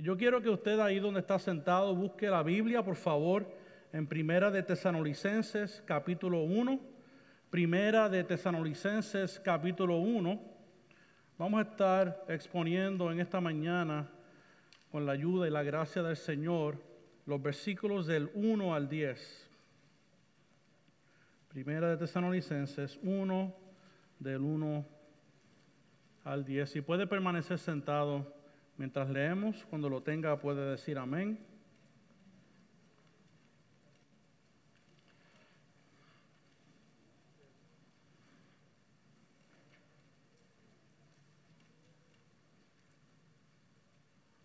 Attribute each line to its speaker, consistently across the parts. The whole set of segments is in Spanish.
Speaker 1: Yo quiero que usted ahí donde está sentado busque la Biblia, por favor, en Primera de Tesanolicenses capítulo 1. Primera de Tesanolicenses capítulo 1. Vamos a estar exponiendo en esta mañana, con la ayuda y la gracia del Señor, los versículos del 1 al 10. Primera de Tesanolicenses 1, del 1 al 10. Si puede permanecer sentado. Mientras leemos, cuando lo tenga puede decir amén.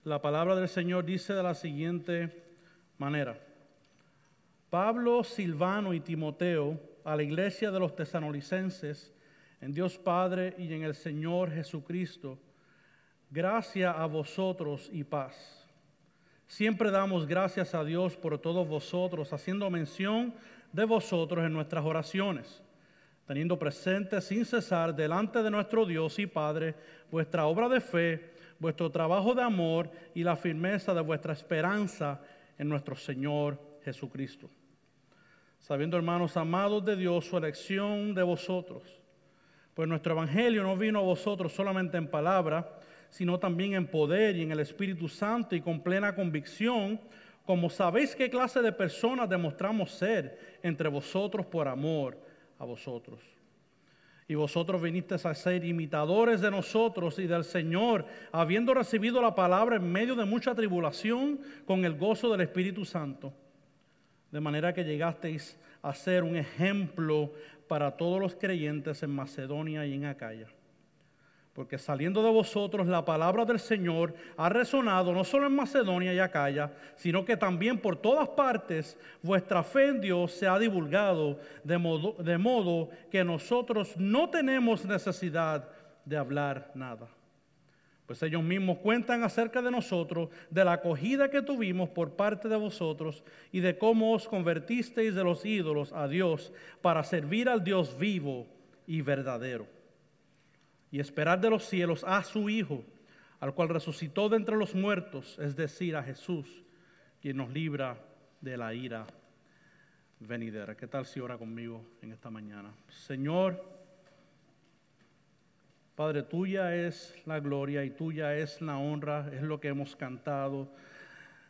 Speaker 1: La palabra del Señor dice de la siguiente manera. Pablo, Silvano y Timoteo a la iglesia de los tesanolicenses, en Dios Padre y en el Señor Jesucristo, Gracia a vosotros y paz. Siempre damos gracias a Dios por todos vosotros, haciendo mención de vosotros en nuestras oraciones, teniendo presente sin cesar delante de nuestro Dios y Padre vuestra obra de fe, vuestro trabajo de amor y la firmeza de vuestra esperanza en nuestro Señor Jesucristo. Sabiendo, hermanos amados de Dios, su elección de vosotros, pues nuestro Evangelio no vino a vosotros solamente en palabra, sino también en poder y en el Espíritu Santo y con plena convicción, como sabéis qué clase de personas demostramos ser entre vosotros por amor a vosotros. Y vosotros vinisteis a ser imitadores de nosotros y del Señor, habiendo recibido la palabra en medio de mucha tribulación con el gozo del Espíritu Santo. De manera que llegasteis a ser un ejemplo para todos los creyentes en Macedonia y en Acaya porque saliendo de vosotros la palabra del Señor ha resonado no solo en Macedonia y Acaya, sino que también por todas partes vuestra fe en Dios se ha divulgado, de modo, de modo que nosotros no tenemos necesidad de hablar nada. Pues ellos mismos cuentan acerca de nosotros, de la acogida que tuvimos por parte de vosotros y de cómo os convertisteis de los ídolos a Dios para servir al Dios vivo y verdadero y esperar de los cielos a su Hijo, al cual resucitó de entre los muertos, es decir, a Jesús, quien nos libra de la ira venidera. ¿Qué tal si ora conmigo en esta mañana? Señor, Padre, tuya es la gloria y tuya es la honra, es lo que hemos cantado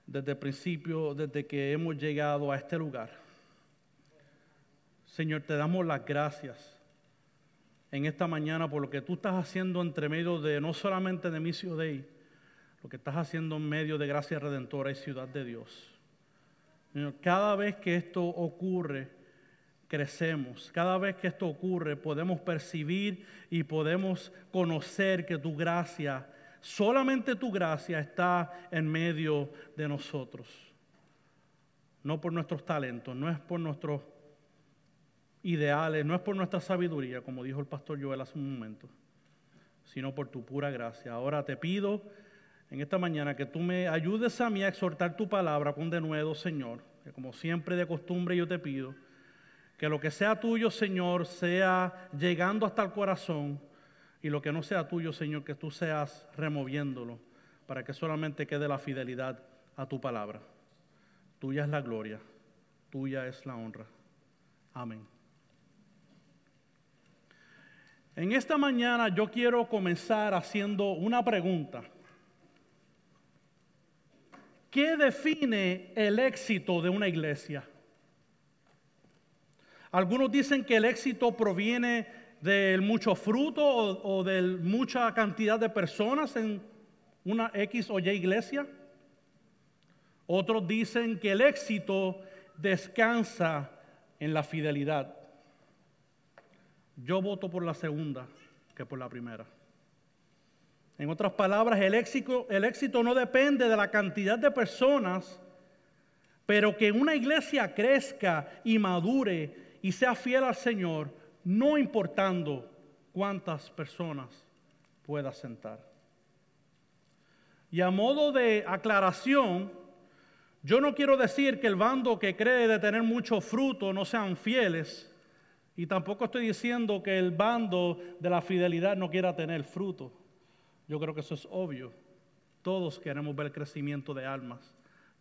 Speaker 1: desde el principio, desde que hemos llegado a este lugar. Señor, te damos las gracias en esta mañana por lo que tú estás haciendo entre medio de no solamente de Missio Dei, lo que estás haciendo en medio de Gracia Redentora y Ciudad de Dios. Cada vez que esto ocurre, crecemos. Cada vez que esto ocurre, podemos percibir y podemos conocer que tu gracia, solamente tu gracia está en medio de nosotros. No por nuestros talentos, no es por nuestros ideales, no es por nuestra sabiduría, como dijo el pastor Joel hace un momento, sino por tu pura gracia. Ahora te pido en esta mañana que tú me ayudes a mí a exhortar tu palabra con denuedo, Señor, que como siempre de costumbre yo te pido, que lo que sea tuyo, Señor, sea llegando hasta el corazón y lo que no sea tuyo, Señor, que tú seas removiéndolo para que solamente quede la fidelidad a tu palabra. Tuya es la gloria, tuya es la honra. Amén. En esta mañana yo quiero comenzar haciendo una pregunta. ¿Qué define el éxito de una iglesia? Algunos dicen que el éxito proviene del mucho fruto o, de mucha cantidad de personas en una X o Y iglesia. Otros dicen que el éxito descansa en la fidelidad. Yo voto por la segunda que por la primera. En otras palabras, el éxito, el éxito no depende de la cantidad de personas, pero que una iglesia crezca y madure y sea fiel al Señor, no importando cuántas personas pueda sentar. Y a modo de aclaración, yo no quiero decir que el bando que cree de tener mucho fruto no sean fieles, y tampoco estoy diciendo que el bando de la fidelidad no quiera tener fruto. Yo creo que eso es obvio. Todos queremos ver crecimiento de almas.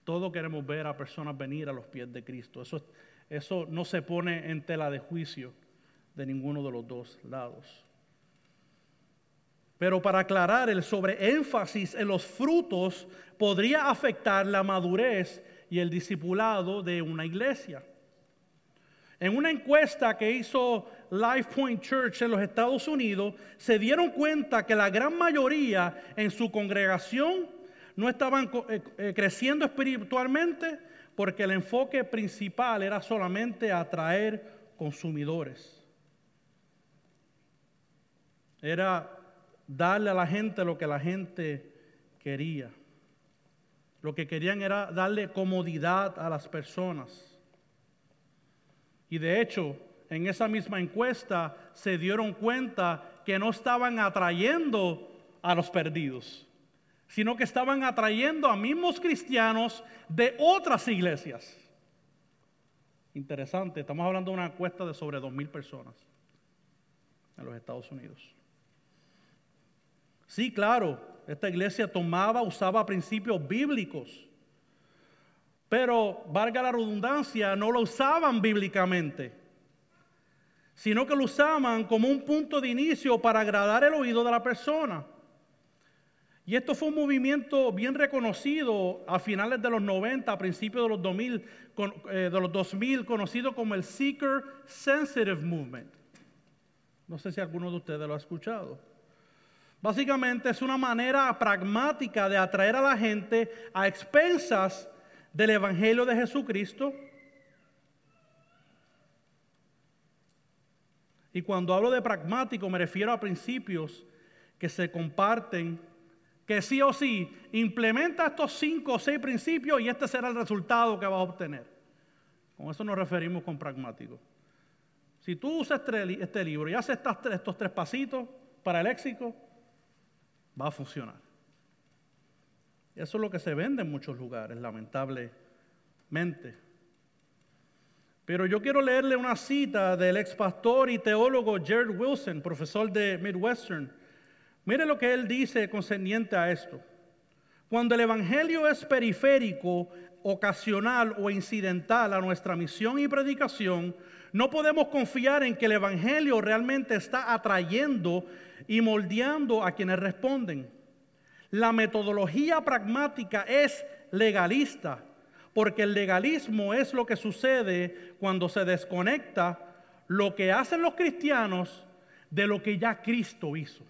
Speaker 1: Todos queremos ver a personas venir a los pies de Cristo. Eso, eso no se pone en tela de juicio de ninguno de los dos lados. Pero para aclarar, el sobreénfasis en los frutos podría afectar la madurez y el discipulado de una iglesia. En una encuesta que hizo Life Point Church en los Estados Unidos, se dieron cuenta que la gran mayoría en su congregación no estaban eh, eh, creciendo espiritualmente porque el enfoque principal era solamente atraer consumidores. Era darle a la gente lo que la gente quería. Lo que querían era darle comodidad a las personas. Y de hecho, en esa misma encuesta se dieron cuenta que no estaban atrayendo a los perdidos, sino que estaban atrayendo a mismos cristianos de otras iglesias. Interesante, estamos hablando de una encuesta de sobre dos mil personas en los Estados Unidos. Sí, claro, esta iglesia tomaba, usaba principios bíblicos pero, valga la redundancia, no lo usaban bíblicamente, sino que lo usaban como un punto de inicio para agradar el oído de la persona. Y esto fue un movimiento bien reconocido a finales de los 90, a principios de los 2000, eh, de los 2000 conocido como el Seeker Sensitive Movement. No sé si alguno de ustedes lo ha escuchado. Básicamente es una manera pragmática de atraer a la gente a expensas del Evangelio de Jesucristo. Y cuando hablo de pragmático me refiero a principios que se comparten, que sí o sí implementa estos cinco o seis principios y este será el resultado que va a obtener. Con eso nos referimos con pragmático. Si tú usas este, este libro y haces estos tres pasitos para el éxito, va a funcionar. Eso es lo que se vende en muchos lugares, lamentablemente. Pero yo quiero leerle una cita del ex pastor y teólogo Jared Wilson, profesor de Midwestern. Mire lo que él dice concerniente a esto. Cuando el Evangelio es periférico, ocasional o incidental a nuestra misión y predicación, no podemos confiar en que el Evangelio realmente está atrayendo y moldeando a quienes responden. La metodología pragmática es legalista, porque el legalismo es lo que sucede cuando se desconecta lo que hacen los cristianos de lo que ya Cristo hizo.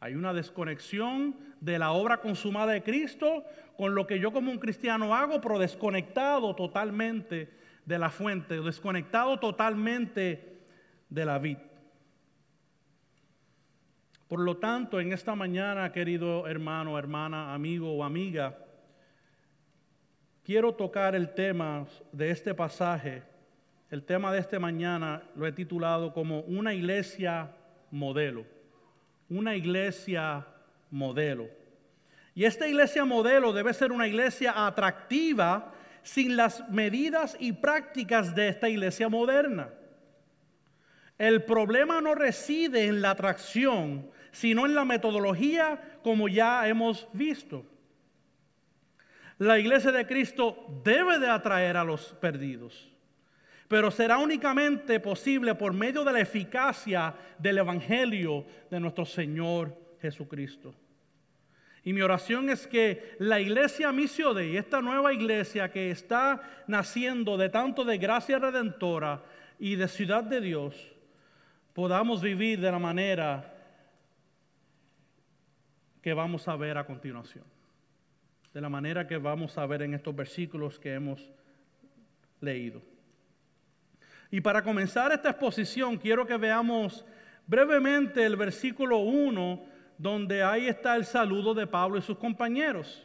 Speaker 1: Hay una desconexión de la obra consumada de Cristo con lo que yo como un cristiano hago, pero desconectado totalmente de la fuente, desconectado totalmente de la vida. Por lo tanto, en esta mañana, querido hermano, hermana, amigo o amiga, quiero tocar el tema de este pasaje. El tema de esta mañana lo he titulado como una iglesia modelo. Una iglesia modelo. Y esta iglesia modelo debe ser una iglesia atractiva sin las medidas y prácticas de esta iglesia moderna. El problema no reside en la atracción, sino en la metodología como ya hemos visto. La iglesia de Cristo debe de atraer a los perdidos, pero será únicamente posible por medio de la eficacia del Evangelio de nuestro Señor Jesucristo. Y mi oración es que la iglesia Misión de esta nueva iglesia que está naciendo de tanto de gracia redentora y de ciudad de Dios, podamos vivir de la manera que vamos a ver a continuación, de la manera que vamos a ver en estos versículos que hemos leído. Y para comenzar esta exposición, quiero que veamos brevemente el versículo 1, donde ahí está el saludo de Pablo y sus compañeros.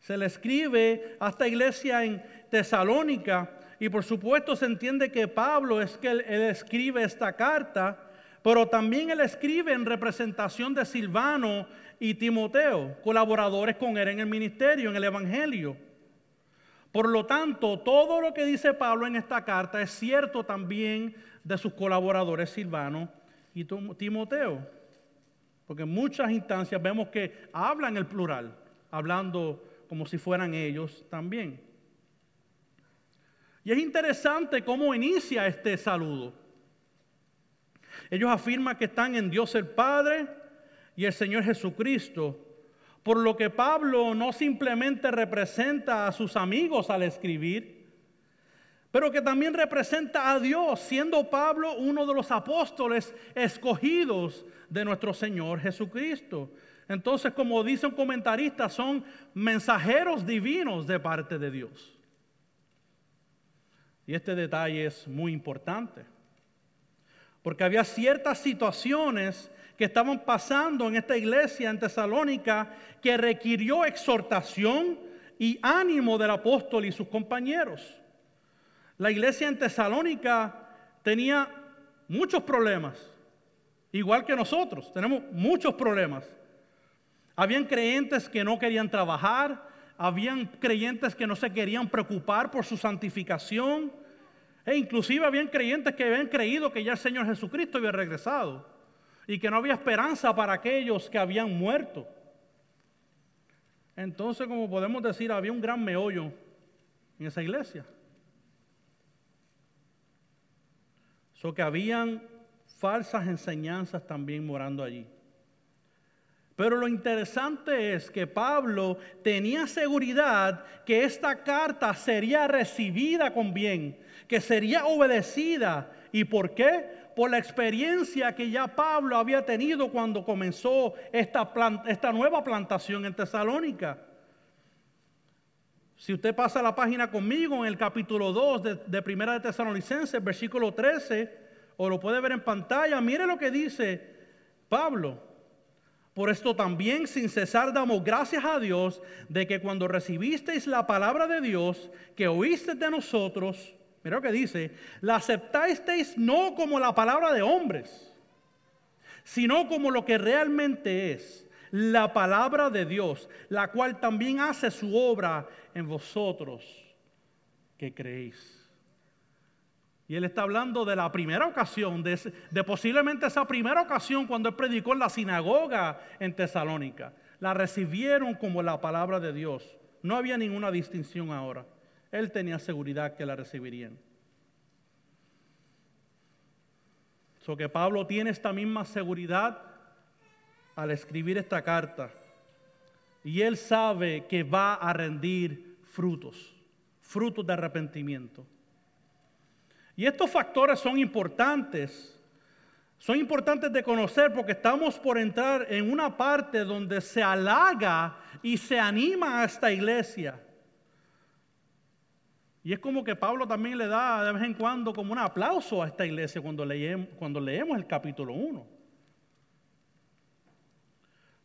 Speaker 1: Se le escribe a esta iglesia en Tesalónica y por supuesto se entiende que Pablo es que él, escribe esta carta pero también él escribe en representación de Silvano y Timoteo, colaboradores con él en el ministerio, en el Evangelio. Por lo tanto, todo lo que dice Pablo en esta carta es cierto también de sus colaboradores Silvano y Timoteo. Porque en muchas instancias vemos que hablan el plural, hablando como si fueran ellos también. Y es interesante cómo inicia este saludo. Ellos afirman que están en Dios el Padre y el Señor Jesucristo, por lo que Pablo no simplemente representa a sus amigos al escribir, pero que también representa a Dios, siendo Pablo uno de los apóstoles escogidos de nuestro Señor Jesucristo. Entonces, como dice un comentarista, son mensajeros divinos de parte de Dios. Y este detalle es muy importante, porque había ciertas situaciones que estaban pasando en esta iglesia en Tesalónica que requirió exhortación y ánimo del apóstol y sus compañeros. La iglesia en Tesalónica tenía muchos problemas, igual que nosotros, tenemos muchos problemas. Habían creyentes que no querían trabajar, habían creyentes que no se querían preocupar por su santificación, e inclusive habían creyentes que habían creído que ya el Señor Jesucristo había regresado y que no había esperanza para aquellos que habían muerto. Entonces, como podemos decir, había un gran meollo en esa iglesia. So que habían falsas enseñanzas también morando allí. Pero lo interesante es que Pablo tenía seguridad que esta carta sería recibida con bien, que sería obedecida. ¿Y por qué? Por la experiencia que ya Pablo había tenido cuando comenzó esta, nueva plantación en Tesalónica. Si usted pasa la página conmigo en el capítulo 2 de, Primera de Tesalonicenses, versículo 13, o lo puede ver en pantalla, mire lo que dice Pablo. Por esto también sin cesar damos gracias a Dios de que cuando recibisteis la palabra de Dios que oísteis de nosotros, mira lo que dice, la aceptasteis no como la palabra de hombres, sino como lo que realmente es, la palabra de Dios, la cual también hace su obra en vosotros que creéis. Y él está hablando de la primera ocasión, de, posiblemente esa primera ocasión cuando él predicó en la sinagoga en Tesalónica. La recibieron como la palabra de Dios. No había ninguna distinción ahora. Él tenía seguridad que la recibirían. So que Pablo tiene esta misma seguridad al escribir esta carta. Y él sabe que va a rendir frutos, frutos de arrepentimiento. Y estos factores son importantes. Son importantes de conocer porque estamos por entrar en una parte donde se halaga y se anima a esta iglesia. Y es como que Pablo también le da de vez en cuando como un aplauso a esta iglesia cuando leemos, cuando leemos el capítulo 1.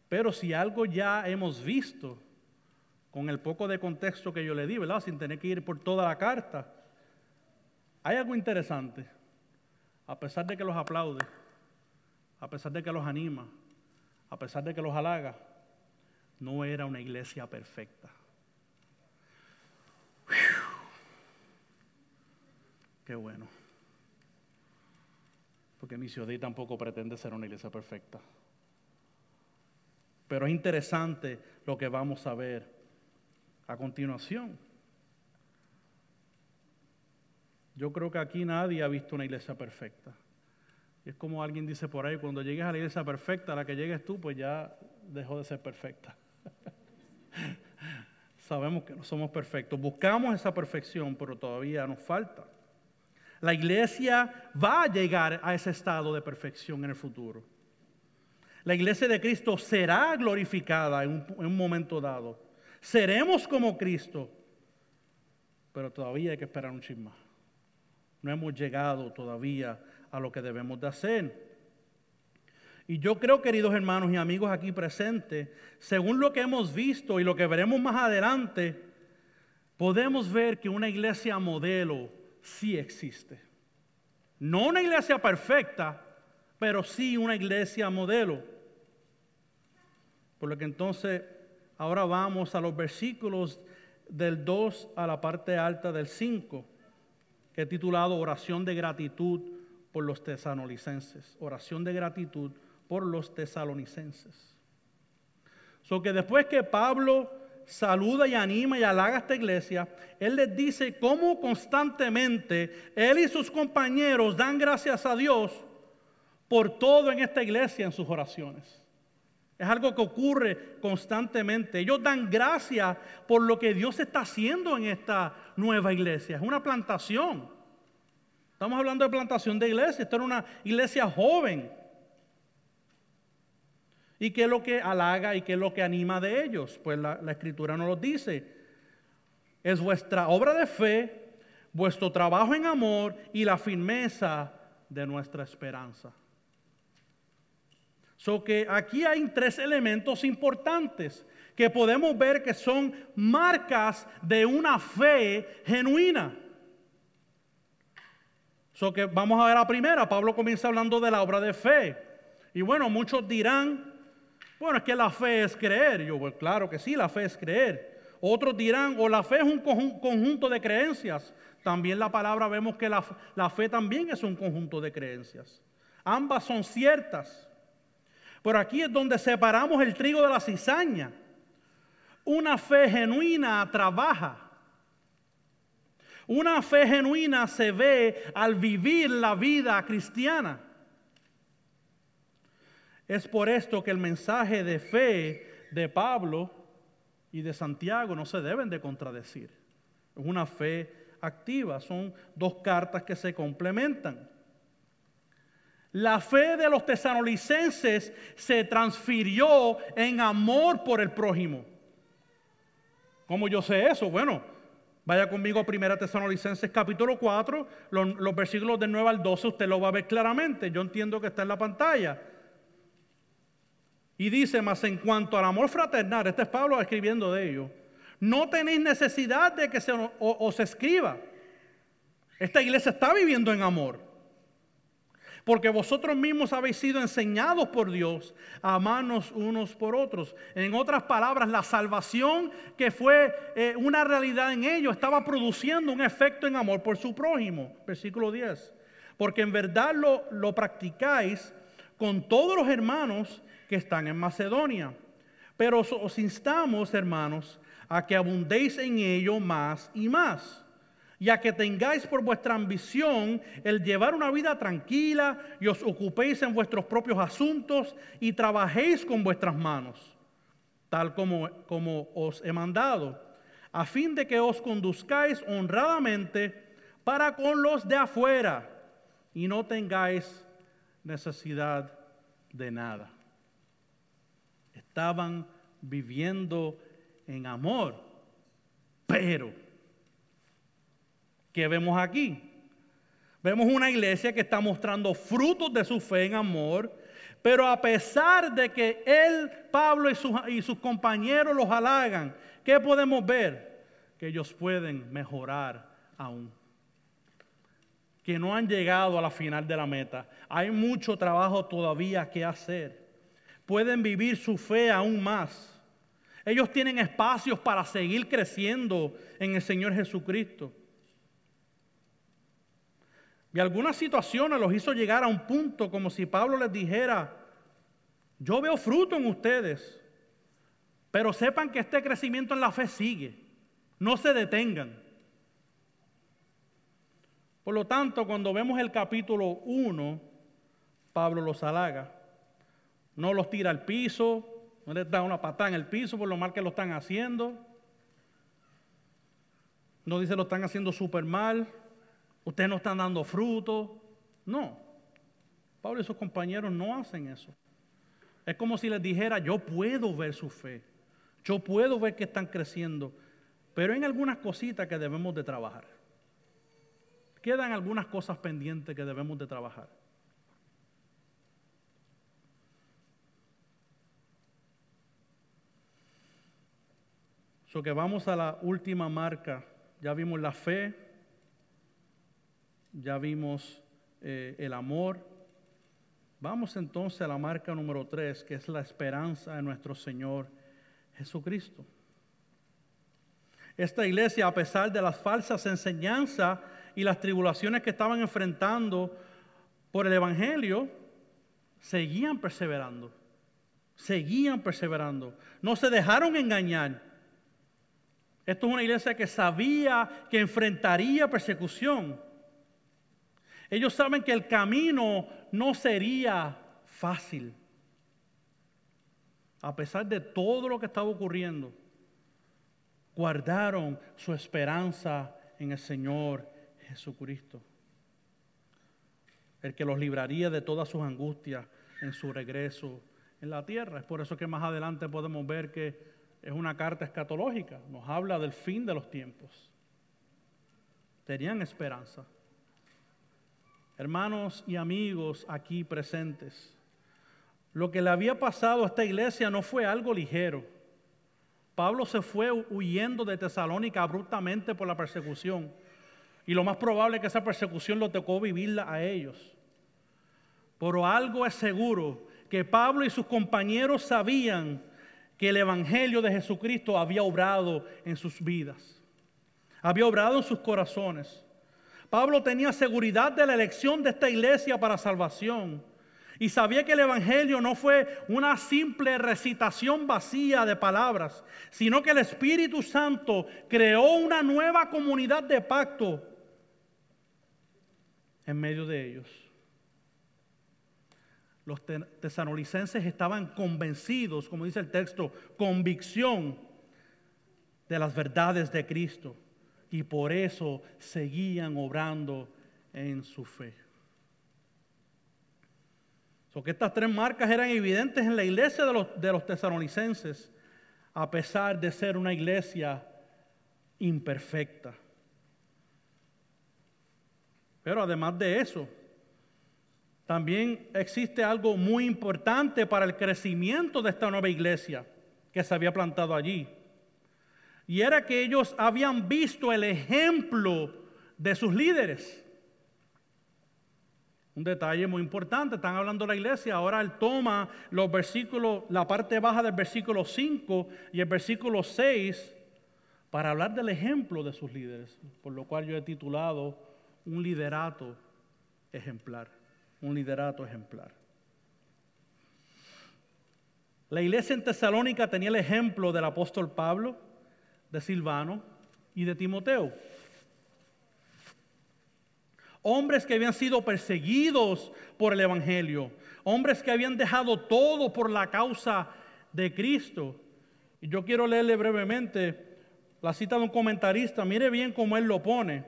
Speaker 1: Pero si algo ya hemos visto, con el poco de contexto que yo le di, ¿verdad? Sin tener que ir por toda la carta, hay algo interesante. A pesar de que los aplaude, a pesar de que los anima, a pesar de que los halaga, no era una iglesia perfecta. Qué bueno. Porque Misiodí tampoco pretende ser una iglesia perfecta. Pero es interesante lo que vamos a ver a continuación. Yo creo que aquí nadie ha visto una iglesia perfecta. Y es como alguien dice por ahí, cuando llegues a la iglesia perfecta, a la que llegues tú, pues ya dejó de ser perfecta. Sabemos que no somos perfectos. Buscamos esa perfección, pero todavía nos falta. La iglesia va a llegar a ese estado de perfección en el futuro. La iglesia de Cristo será glorificada en un, en un momento dado. Seremos como Cristo, pero todavía hay que esperar un chisme más no hemos llegado todavía a lo que debemos de hacer. Y yo creo, queridos hermanos y amigos aquí presentes, según lo que hemos visto y lo que veremos más adelante, podemos ver que una iglesia modelo sí existe. No una iglesia perfecta, pero sí una iglesia modelo. Por lo que entonces ahora vamos a los versículos del 2 a la parte alta del 5 que he titulado Oración de gratitud por los tesanolicenses. Oración de gratitud por los tesalonicenses. So que después que Pablo saluda y anima y halaga a esta iglesia, él les dice cómo constantemente él y sus compañeros dan gracias a Dios por todo en esta iglesia en sus oraciones. Es algo que ocurre constantemente. Ellos dan gracias por lo que Dios está haciendo en esta nueva iglesia. Es una plantación. Estamos hablando de plantación de iglesia. Esto era una iglesia joven. ¿Y qué es lo que halaga y qué es lo que anima de ellos? Pues la, escritura nos lo dice. Es vuestra obra de fe, vuestro trabajo en amor y la firmeza de nuestra esperanza. So que aquí hay tres elementos importantes que podemos ver que son marcas de una fe genuina. So que vamos a ver la primera. Pablo comienza hablando de la obra de fe. Y bueno, muchos dirán, bueno, es que la fe es creer. Yo, pues claro que sí, la fe es creer. Otros dirán, o la fe es un conjunto de creencias. También la palabra vemos que la, la fe también es un conjunto de creencias. Ambas son ciertas. Pero aquí es donde separamos el trigo de la cizaña. Una fe genuina trabaja. Una fe genuina se ve al vivir la vida cristiana. Es por esto que el mensaje de fe de Pablo y de Santiago no se deben de contradecir. Es una fe activa, son dos cartas que se complementan. La fe de los tesanolicenses se transfirió en amor por el prójimo. ¿Cómo yo sé eso? Bueno, vaya conmigo a 1 Tesanolicenses capítulo 4, los, los, versículos del 9 al 12, usted lo va a ver claramente. Yo entiendo que está en la pantalla. Y dice, más en cuanto al amor fraternal, este es Pablo escribiendo de ello, no tenéis necesidad de que se os escriba. Esta iglesia está viviendo en amor porque vosotros mismos habéis sido enseñados por Dios a amarnos unos por otros. En otras palabras, la salvación que fue eh, una realidad en ellos estaba produciendo un efecto en amor por su prójimo. Versículo 10. Porque en verdad lo, lo practicáis con todos los hermanos están en Macedonia. Pero os instamos, hermanos, a que abundéis en ello más y más ya que tengáis por vuestra ambición el llevar una vida tranquila y os ocupéis en vuestros propios asuntos y trabajéis con vuestras manos, tal como os he mandado, a fin de que os conduzcáis honradamente para con los de afuera y no tengáis necesidad de nada. Estaban viviendo en amor, pero ¿Qué vemos aquí? Vemos una iglesia que está mostrando frutos de su fe en amor, pero a pesar de que él, Pablo y sus, y sus compañeros los halagan, ¿qué podemos ver? Que ellos pueden mejorar aún. Que no han llegado a la final de la meta. Hay mucho trabajo todavía que hacer. Pueden vivir su fe aún más. Ellos tienen espacios para seguir creciendo en el Señor Jesucristo. Y algunas situaciones los hizo llegar a un punto como si Pablo les dijera, yo veo fruto en ustedes, pero sepan que este crecimiento en la fe sigue, no se detengan. Por lo tanto, cuando vemos el capítulo 1, Pablo los halaga, no los tira al piso, no les da una patada en el piso por lo mal que lo están haciendo, no dice lo están haciendo súper mal, ustedes no están dando fruto. No, Pablo y sus compañeros no hacen eso. Es como si les dijera, yo puedo ver su fe, yo puedo ver que están creciendo, pero hay algunas cositas que debemos de trabajar. Quedan algunas cosas pendientes que debemos de trabajar. Que vamos a la última marca. Ya vimos la fe, ya vimos eh, el amor. Vamos entonces a la marca número tres, que es la esperanza de nuestro Señor Jesucristo. Esta iglesia, a pesar de las falsas enseñanzas y las tribulaciones que estaban enfrentando por el Evangelio, seguían perseverando, seguían perseverando, no se dejaron engañar. Esto es una iglesia que sabía que enfrentaría persecución. Ellos saben que el camino no sería fácil. A pesar de todo lo que estaba ocurriendo, guardaron su esperanza en el Señor Jesucristo, el que los libraría de todas sus angustias en su regreso en la tierra. Es por eso que más adelante podemos ver que es una carta escatológica, nos habla del fin de los tiempos. Tenían esperanza. Hermanos y amigos aquí presentes, lo que le había pasado a esta iglesia no fue algo ligero. Pablo se fue huyendo de Tesalónica abruptamente por la persecución. Y lo más probable es que esa persecución lo tocó vivirla a ellos. Pero algo es seguro, que Pablo y sus compañeros sabían que el Evangelio de Jesucristo había obrado en sus vidas, había obrado en sus corazones. Pablo tenía seguridad de la elección de esta iglesia para salvación y sabía que el Evangelio no fue una simple recitación vacía de palabras, sino que el Espíritu Santo creó una nueva comunidad de pacto en medio de ellos. Los tesanolicenses estaban convencidos, como dice el texto, convicción de las verdades de Cristo y por eso seguían obrando en su fe. So que estas tres marcas eran evidentes en la iglesia de los, de los tesanolicenses, a pesar de ser una iglesia imperfecta. Pero además de eso, también existe algo muy importante para el crecimiento de esta nueva iglesia que se había plantado allí. Y era que ellos habían visto el ejemplo de sus líderes. Un detalle muy importante, están hablando de la iglesia, ahora él toma los versículos, la parte baja del versículo 5 y el versículo 6 para hablar del ejemplo de sus líderes, por lo cual yo he titulado un liderato ejemplar un liderato ejemplar. La iglesia en Tesalónica tenía el ejemplo del apóstol Pablo, de Silvano y de Timoteo. Hombres que habían sido perseguidos por el Evangelio, hombres que habían dejado todo por la causa de Cristo. Y yo quiero leerle brevemente la cita de un comentarista, mire bien cómo él lo pone.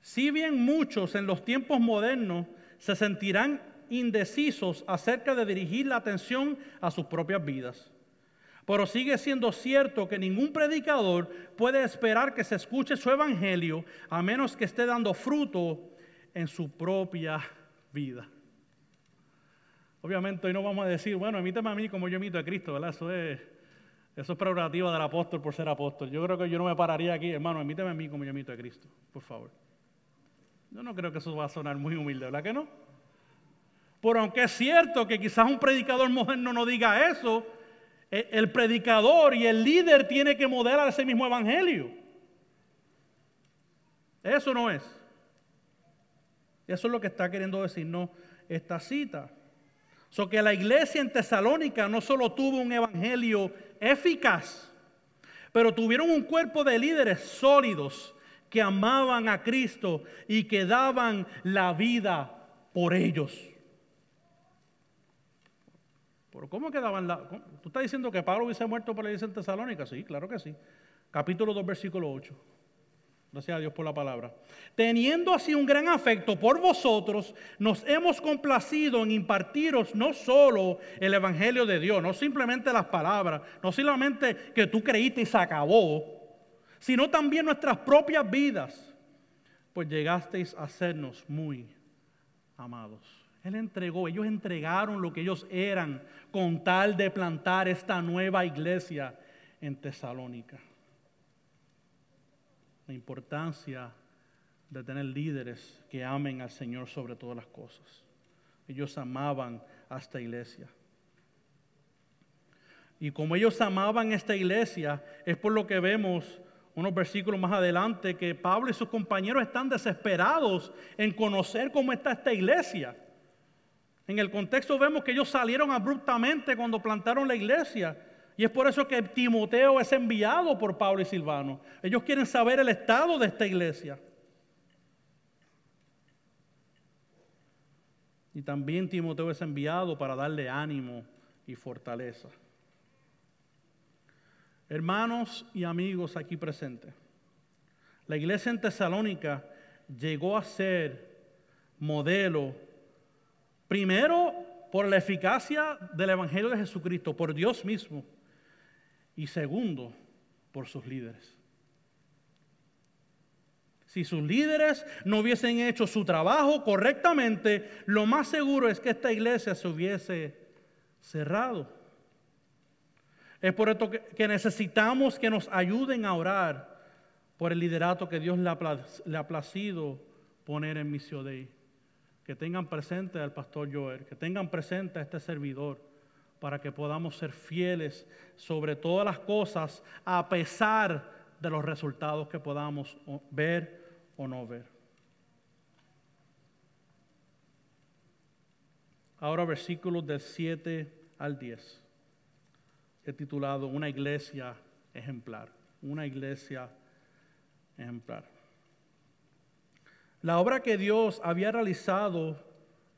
Speaker 1: Si bien muchos en los tiempos modernos se sentirán indecisos acerca de dirigir la atención a sus propias vidas. Pero sigue siendo cierto que ningún predicador puede esperar que se escuche su evangelio a menos que esté dando fruto en su propia vida. Obviamente hoy no vamos a decir, bueno, emíteme a mí como yo emito a Cristo, ¿verdad? Eso es, eso es prerrogativa del apóstol por ser apóstol. Yo creo que yo no me pararía aquí, hermano, emíteme a mí como yo emito a Cristo, por favor. Yo no creo que eso va a sonar muy humilde, ¿verdad que no? Pero aunque es cierto que quizás un predicador moderno no diga eso, e, el predicador y el líder tiene que modelar ese mismo evangelio. Eso no es. Eso es lo que está queriendo decirnos esta cita. So que la iglesia en Tesalónica no solo tuvo un evangelio eficaz, pero tuvieron un cuerpo de líderes sólidos que amaban a Cristo y que daban la vida por ellos. ¿Pero cómo quedaban la.? ¿Tú estás diciendo que Pablo hubiese muerto por la iglesia en Tesalónica? Sí, claro que sí. Capítulo 2, versículo 8. Gracias a Dios por la palabra. Teniendo así un gran afecto por vosotros, nos hemos complacido en impartiros no solo el Evangelio de Dios, no simplemente las palabras, no simplemente que tú creíste y se acabó, sino también nuestras propias vidas, pues llegasteis a sernos muy amados. Él entregó, ellos entregaron lo que ellos eran con tal de plantar esta nueva iglesia en Tesalónica. La importancia de tener líderes que amen al Señor sobre todas las cosas. Ellos amaban a esta iglesia. Y como ellos amaban esta iglesia, es por lo que vemos unos versículos más adelante que Pablo y sus compañeros están desesperados en conocer cómo está esta iglesia. En el contexto vemos que ellos salieron abruptamente cuando plantaron la iglesia. Y es por eso que Timoteo es enviado por Pablo y Silvano. Ellos quieren saber el estado de esta iglesia. Y también Timoteo es enviado para darle ánimo y fortaleza. Hermanos y amigos aquí presentes, la iglesia en Tesalónica llegó a ser modelo, primero por la eficacia del Evangelio de Jesucristo, por Dios mismo, y segundo, por sus líderes. Si sus líderes no hubiesen hecho su trabajo correctamente, lo más seguro es que esta iglesia se hubiese cerrado. Es por esto que, necesitamos que nos ayuden a orar por el liderato que Dios le ha, placido poner en Misión Dei. Que tengan presente al pastor Joel, que tengan presente a este servidor, para que podamos ser fieles sobre todas las cosas, a pesar de los resultados que podamos ver o no ver. Ahora versículos del 7 al 10. He titulado Una iglesia ejemplar. Una iglesia ejemplar. La obra que Dios había realizado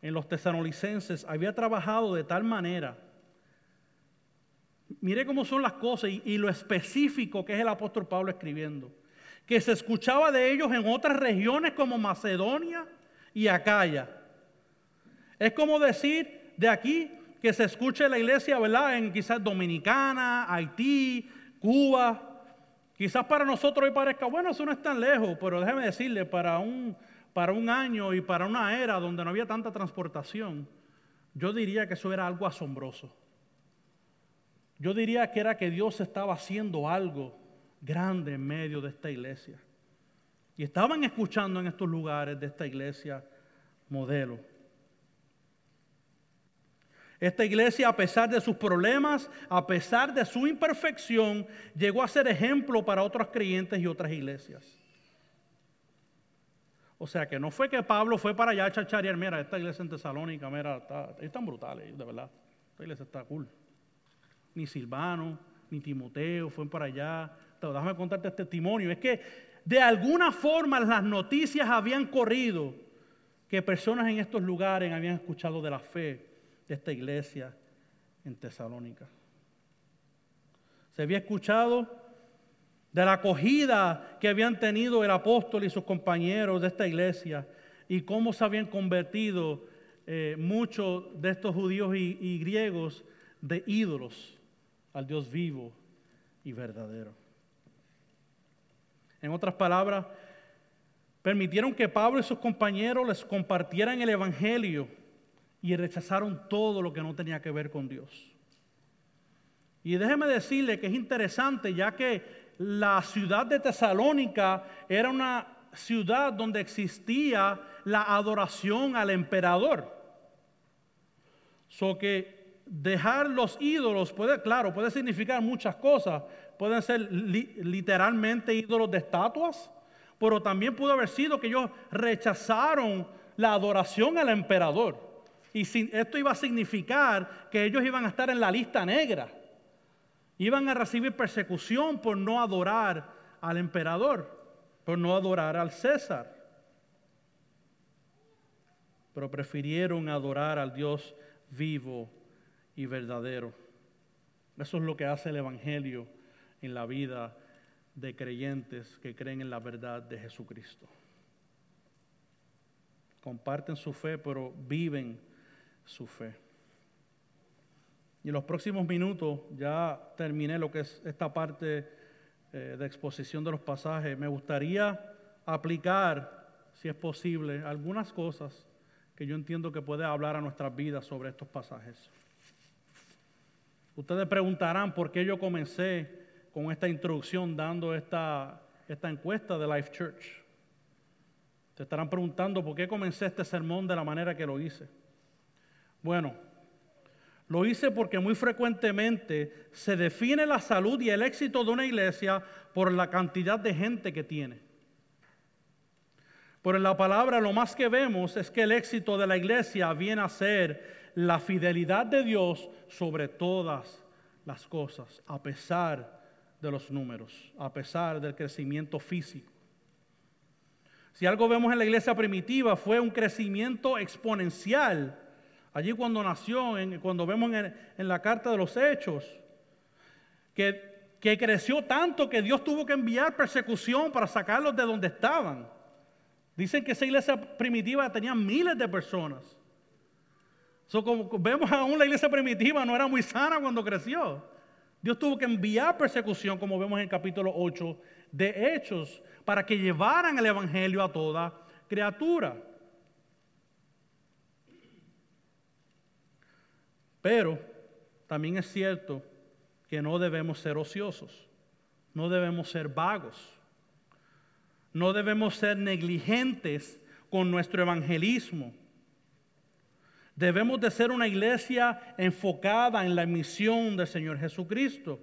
Speaker 1: en los tesanolicenses había trabajado de tal manera. Mire cómo son las cosas y, y lo específico que es el apóstol Pablo escribiendo que se escuchaba de ellos en otras regiones como Macedonia y Acaya. Es como decir de aquí que se escuche la iglesia, ¿verdad? En quizás Dominicana, Haití, Cuba. Quizás para nosotros hoy parezca, bueno, eso no es tan lejos, pero déjeme decirle, para un, para un año y para una era donde no había tanta transportación, yo diría que eso era algo asombroso. Yo diría que era que Dios estaba haciendo algo grande en medio de esta iglesia. Y estaban escuchando en estos lugares de esta iglesia modelo. Esta iglesia, a pesar de sus problemas, a pesar de su imperfección, llegó a ser ejemplo para otros creyentes y otras iglesias. O sea que no fue que Pablo fue para allá a chacharear, mira, esta iglesia en Tesalónica, mira, está, están brutales, de verdad. Esta iglesia está cool. Ni Silvano, ni Timoteo fueron para allá déjame contarte este testimonio, es que de alguna forma las noticias habían corrido que personas en estos lugares habían escuchado de la fe de esta iglesia en Tesalónica. Se había escuchado de la acogida que habían tenido el apóstol y sus compañeros de esta iglesia y cómo se habían convertido eh, muchos de estos judíos y griegos de ídolos al Dios vivo y verdadero. En otras palabras, permitieron que Pablo y sus compañeros les compartieran el Evangelio y rechazaron todo lo que no tenía que ver con Dios. Y déjeme decirle que es interesante ya que la ciudad de Tesalónica era una ciudad donde existía la adoración al emperador. So que dejar los ídolos puede, claro, puede significar muchas cosas, pueden ser literalmente ídolos de estatuas, pero también pudo haber sido que ellos rechazaron la adoración al emperador. Y esto iba a significar que ellos iban a estar en la lista negra. Iban a recibir persecución por no adorar al emperador, por no adorar al César. Pero prefirieron adorar al Dios vivo y verdadero. Eso es lo que hace el Evangelio en la vida de creyentes que creen en la verdad de Jesucristo. Comparten su fe, pero viven su fe. Y en los próximos minutos, ya terminé lo que es esta parte eh, de exposición de los pasajes. Me gustaría aplicar, si es posible, algunas cosas que yo entiendo que puede hablar a nuestras vidas sobre estos pasajes. Ustedes preguntarán por qué yo comencé con esta introducción dando esta, esta encuesta de Life Church. Te estarán preguntando por qué comencé este sermón de la manera que lo hice. Bueno, lo hice porque muy frecuentemente se define la salud y el éxito de una iglesia por la cantidad de gente que tiene. Pero en la palabra lo más que vemos es que el éxito de la iglesia viene a ser la fidelidad de Dios sobre todas las cosas, a pesar de los números, a pesar del crecimiento físico. Si algo vemos en la iglesia primitiva fue un crecimiento exponencial. Allí cuando nació, cuando vemos en, la carta de los hechos, que, creció tanto que Dios tuvo que enviar persecución para sacarlos de donde estaban. Dicen que esa iglesia primitiva tenía miles de personas. como vemos aún la iglesia primitiva no era muy sana cuando creció. Dios tuvo que enviar persecución, como vemos en el capítulo 8 de Hechos, para que llevaran el Evangelio a toda criatura. Pero también es cierto que no debemos ser ociosos, no debemos ser vagos, no debemos ser negligentes con nuestro evangelismo. Debemos de ser una iglesia enfocada en la misión del Señor Jesucristo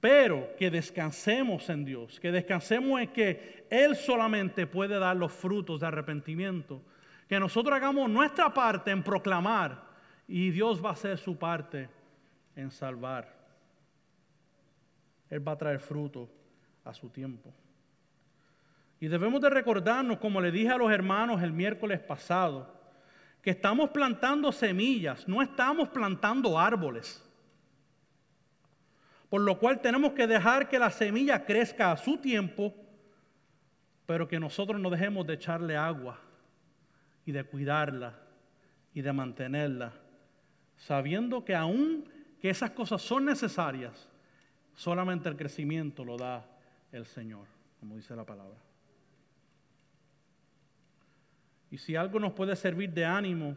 Speaker 1: pero que descansemos en Dios, que descansemos en que Él solamente puede dar los frutos de arrepentimiento, que nosotros hagamos nuestra parte en proclamar y Dios va a hacer su parte en salvar. Él va a traer fruto a su tiempo. Y debemos de recordarnos, como le dije a los hermanos el miércoles pasado, que estamos plantando semillas, no estamos plantando árboles. Por lo cual tenemos que dejar que la semilla crezca a su tiempo, pero que nosotros no dejemos de echarle agua y de cuidarla y de mantenerla, sabiendo que aún que esas cosas son necesarias, solamente el crecimiento lo da el Señor, como dice la palabra. Y si algo nos puede servir de ánimo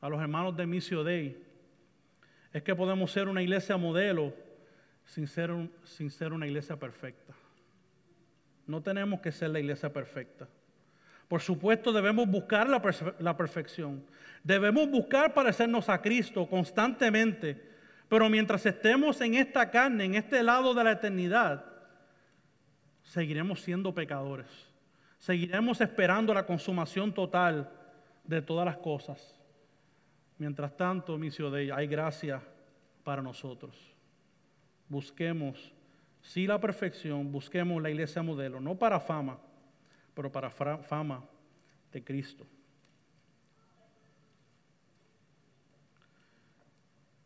Speaker 1: a los hermanos de Misio Dei, es que podemos ser una iglesia modelo sin ser, sin ser una iglesia perfecta. No tenemos que ser la iglesia perfecta. Por supuesto debemos buscar la, perfección. Debemos buscar parecernos a Cristo constantemente. Pero mientras estemos en esta carne, en este lado de la eternidad, seguiremos siendo pecadores. Seguiremos esperando la consumación total de todas las cosas. Mientras tanto, misio de hay gracia para nosotros busquemos, sí la perfección, busquemos la iglesia modelo, no para fama, pero para fama de Cristo.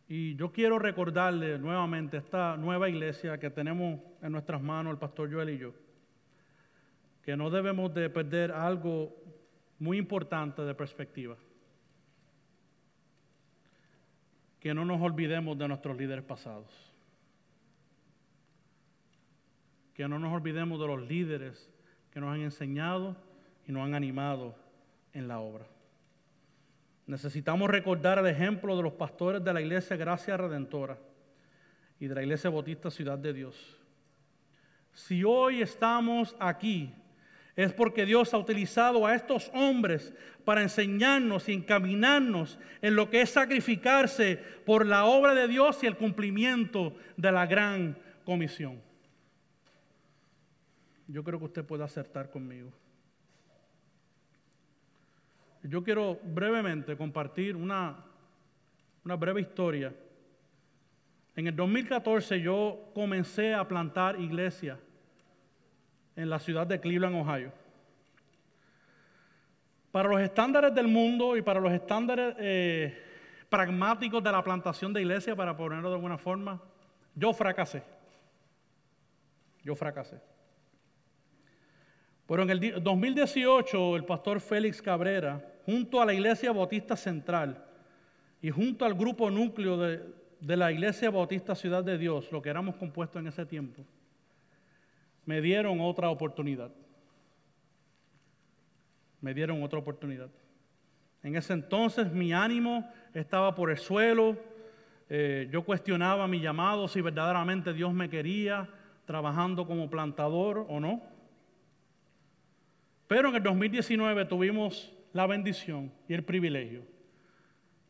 Speaker 1: Y yo quiero recordarle nuevamente esta nueva iglesia que tenemos en nuestras manos el pastor Joel y yo, que no debemos de perder algo muy importante de perspectiva. Que no nos olvidemos de nuestros líderes pasados. que no nos olvidemos de los líderes que nos han enseñado y nos han animado en la obra. Necesitamos recordar el ejemplo de los pastores de la Iglesia Gracia Redentora y de la Iglesia Bautista Ciudad de Dios. Si hoy estamos aquí, es porque Dios ha utilizado a estos hombres para enseñarnos y encaminarnos en lo que es sacrificarse por la obra de Dios y el cumplimiento de la gran comisión yo creo que usted puede acertar conmigo. Yo quiero brevemente compartir una, una breve historia. En el 2014 yo comencé a plantar iglesia en la ciudad de Cleveland, Ohio. Para los estándares del mundo y para los estándares eh, pragmáticos de la plantación de iglesia, para ponerlo de alguna forma, yo fracasé. Yo fracasé. Pero en el 2018 el pastor Félix Cabrera, junto a la Iglesia Bautista Central y junto al grupo núcleo de, de la Iglesia Bautista Ciudad de Dios, lo que éramos compuestos en ese tiempo, me dieron otra oportunidad. Me dieron otra oportunidad. En ese entonces mi ánimo estaba por el suelo, eh, yo cuestionaba mi llamado, si verdaderamente Dios me quería, trabajando como plantador o no. Pero en el 2019 tuvimos la bendición y el privilegio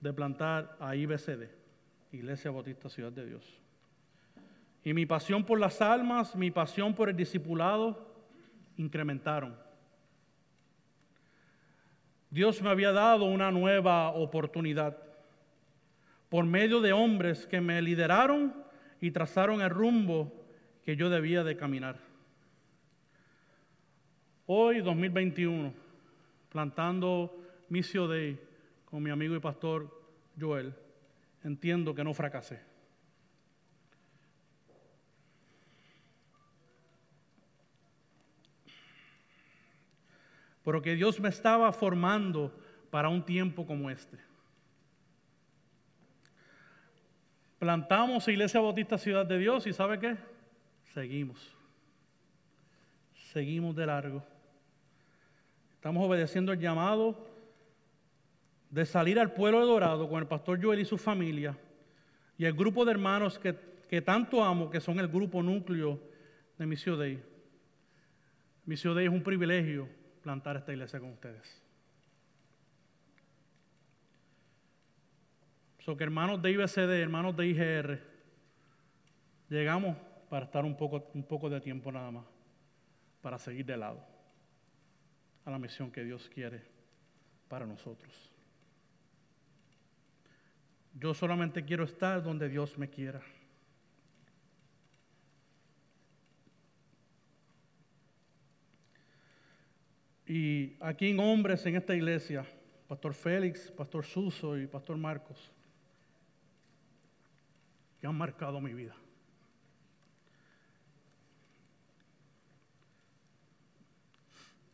Speaker 1: de plantar a IBCD, Iglesia Bautista Ciudad de Dios. Y mi pasión por las almas, mi pasión por el discipulado incrementaron. Dios me había dado una nueva oportunidad por medio de hombres que me lideraron y trazaron el rumbo que yo debía de caminar. Hoy, 2021, plantando Misio Day con mi amigo y pastor Joel, entiendo que no fracasé. Pero que Dios me estaba formando para un tiempo como este. Plantamos Iglesia Bautista Ciudad de Dios y ¿sabe qué? Seguimos. Seguimos de largo. Estamos obedeciendo el llamado de salir al pueblo de Dorado con el pastor Joel y su familia y el grupo de hermanos que, que tanto amo, que son el grupo núcleo de Misión Day. Misión es un privilegio plantar esta iglesia con ustedes. So que hermanos de IBCD, hermanos de IGR, llegamos para estar un poco, un poco de tiempo nada más, para seguir de lado a la misión que Dios quiere para nosotros. Yo solamente quiero estar donde Dios me quiera. Y aquí en hombres en esta iglesia, Pastor Félix, Pastor Suso y Pastor Marcos, que han marcado mi vida.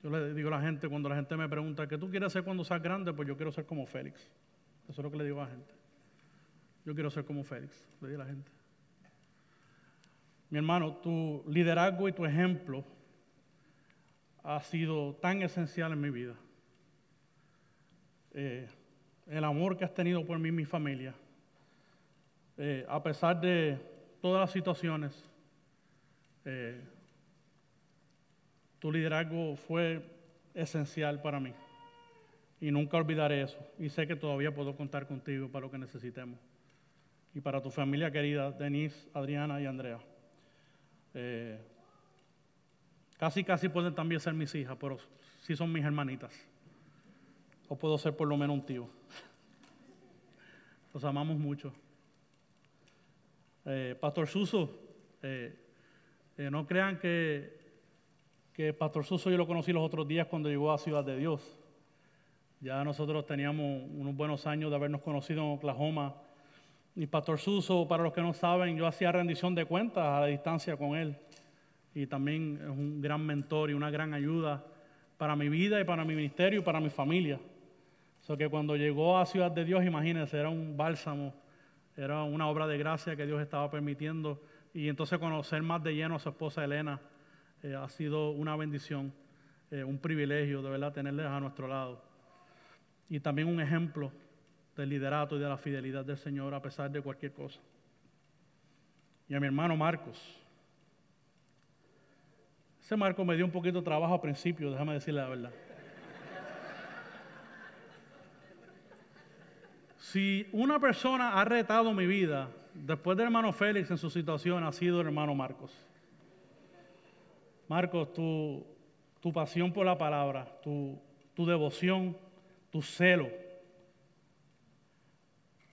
Speaker 1: Yo le digo a la gente, cuando la gente me pregunta, ¿qué tú quieres ser cuando seas grande? Pues yo quiero ser como Félix. Eso es lo que le digo a la gente. Yo quiero ser como Félix, le digo a la gente. Mi hermano, tu liderazgo y tu ejemplo ha sido tan esencial en mi vida. Eh, el amor que has tenido por mí y mi familia, eh, a pesar de todas las situaciones, eh, tu liderazgo fue esencial para mí. Y nunca olvidaré eso. Y sé que todavía puedo contar contigo para lo que necesitemos. Y para tu familia querida, Denise, Adriana y Andrea. Eh, casi, casi pueden también ser mis hijas, pero sí son mis hermanitas. O puedo ser por lo menos un tío. Los amamos mucho. Eh, Pastor Suso, eh, no crean que que Pastor Suso yo lo conocí los otros días cuando llegó a Ciudad de Dios. Ya nosotros teníamos unos buenos años de habernos conocido en Oklahoma. Y Pastor Suso, para los que no saben, yo hacía rendición de cuentas a la distancia con él. Y también es un gran mentor y una gran ayuda para mi vida y para mi ministerio y para mi familia. So que cuando llegó a Ciudad de Dios, imagínense, era un bálsamo, era una obra de gracia que Dios estaba permitiendo. Y entonces conocer más de lleno a su esposa Elena eh, ha sido una bendición, eh, un privilegio de verdad tenerles a nuestro lado. Y también un ejemplo del liderato y de la fidelidad del Señor a pesar de cualquier cosa. Y a mi hermano Marcos. Ese Marcos me dio un poquito de trabajo al principio, déjame decirle la verdad. Si una persona ha retado mi vida después del hermano Félix en su situación, ha sido el hermano Marcos. Marcos, tu, tu pasión por la palabra, tu, tu devoción, tu celo,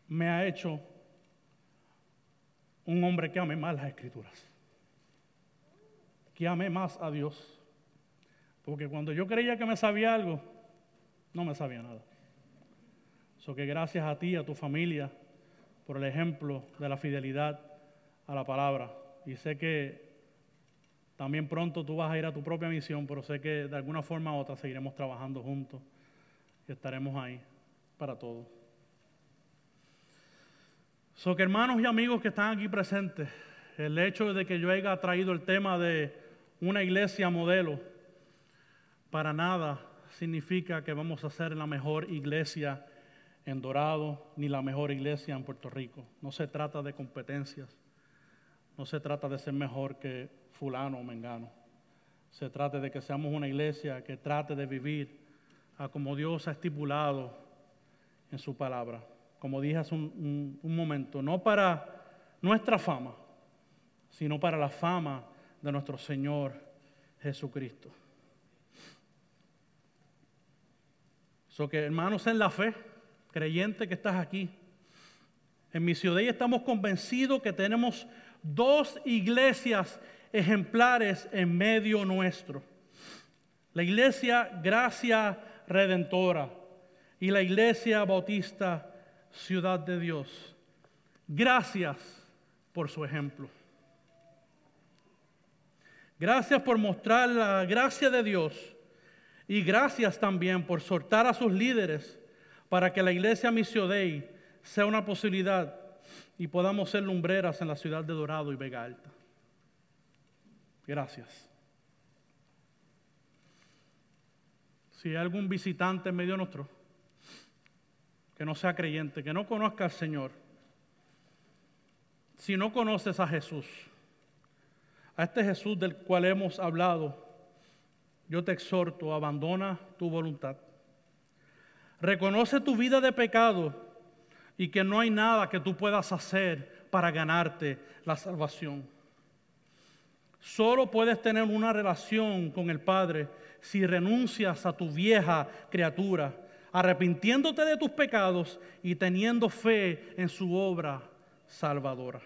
Speaker 1: me ha hecho un hombre que ame más las escrituras, que ame más a Dios. Porque cuando yo creía que me sabía algo, no me sabía nada. So que gracias a ti, a tu familia, por el ejemplo de la fidelidad a la palabra. Y sé que también pronto tú vas a ir a tu propia misión, pero sé que de alguna forma u otra seguiremos trabajando juntos y estaremos ahí para todos. So que hermanos y amigos que están aquí presentes, el hecho de que yo haya traído el tema de una iglesia modelo, para nada significa que vamos a ser la mejor iglesia en Dorado ni la mejor iglesia en Puerto Rico. No se trata de competencias, no se trata de ser mejor que fulano o mengano. Se trata de que seamos una iglesia que trate de vivir a como Dios ha estipulado en su palabra. Como dije hace un, un momento, no para nuestra fama, sino para la fama de nuestro Señor Jesucristo. So que hermanos en la fe, creyente que estás aquí, en mi ciudad estamos convencidos que tenemos dos iglesias ejemplares en medio nuestro. La iglesia Gracia Redentora y la iglesia Bautista Ciudad de Dios. Gracias por su ejemplo. Gracias por mostrar la gracia de Dios y gracias también por soltar a sus líderes para que la iglesia Missio sea una posibilidad y podamos ser lumbreras en la ciudad de Dorado y Vega Alta. Gracias. Si hay algún visitante en medio nuestro que no sea creyente, que no conozca al Señor, si no conoces a Jesús, a este Jesús del cual hemos hablado, yo te exhorto, abandona tu voluntad. Reconoce tu vida de pecado y que no hay nada que tú puedas hacer para ganarte la salvación. Solo puedes tener una relación con el Padre si renuncias a tu vieja criatura, arrepintiéndote de tus pecados y teniendo fe en su obra salvadora.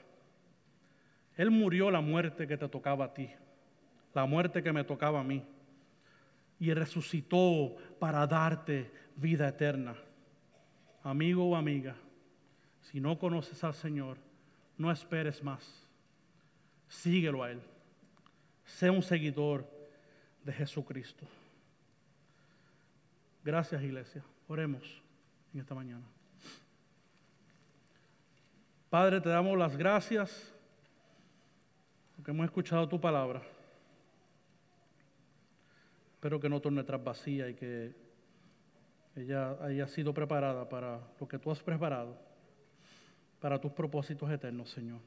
Speaker 1: Él murió la muerte que te tocaba a ti, la muerte que me tocaba a mí y resucitó para darte vida eterna. Amigo o amiga, si no conoces al Señor, no esperes más. Síguelo a Él. Sé un seguidor de Jesucristo. Gracias, iglesia. Oremos en esta mañana. Padre, te damos las gracias porque hemos escuchado tu palabra. Espero que no torne tras vacía y que ella haya sido preparada para lo que tú has preparado, para tus propósitos eternos, Señor.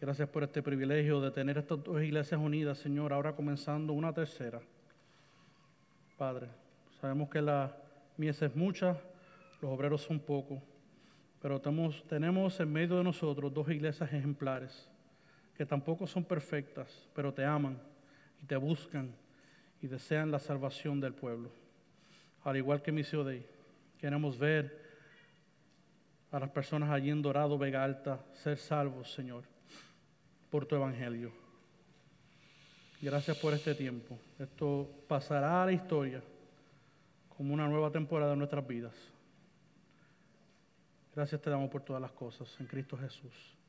Speaker 1: Gracias por este privilegio de tener estas dos iglesias unidas, Señor, ahora comenzando una tercera. Padre, sabemos que la mies es mucha, los obreros son pocos, pero tenemos, en medio de nosotros dos iglesias ejemplares que tampoco son perfectas, pero te aman y te buscan y desean la salvación del pueblo. Al igual que Misión de queremos ver a las personas allí en Dorado, Vega Alta, ser salvos, Señor, por tu evangelio. Gracias por este tiempo. Esto pasará a la historia como una nueva temporada de nuestras vidas. Gracias te damos por todas las cosas en Cristo Jesús.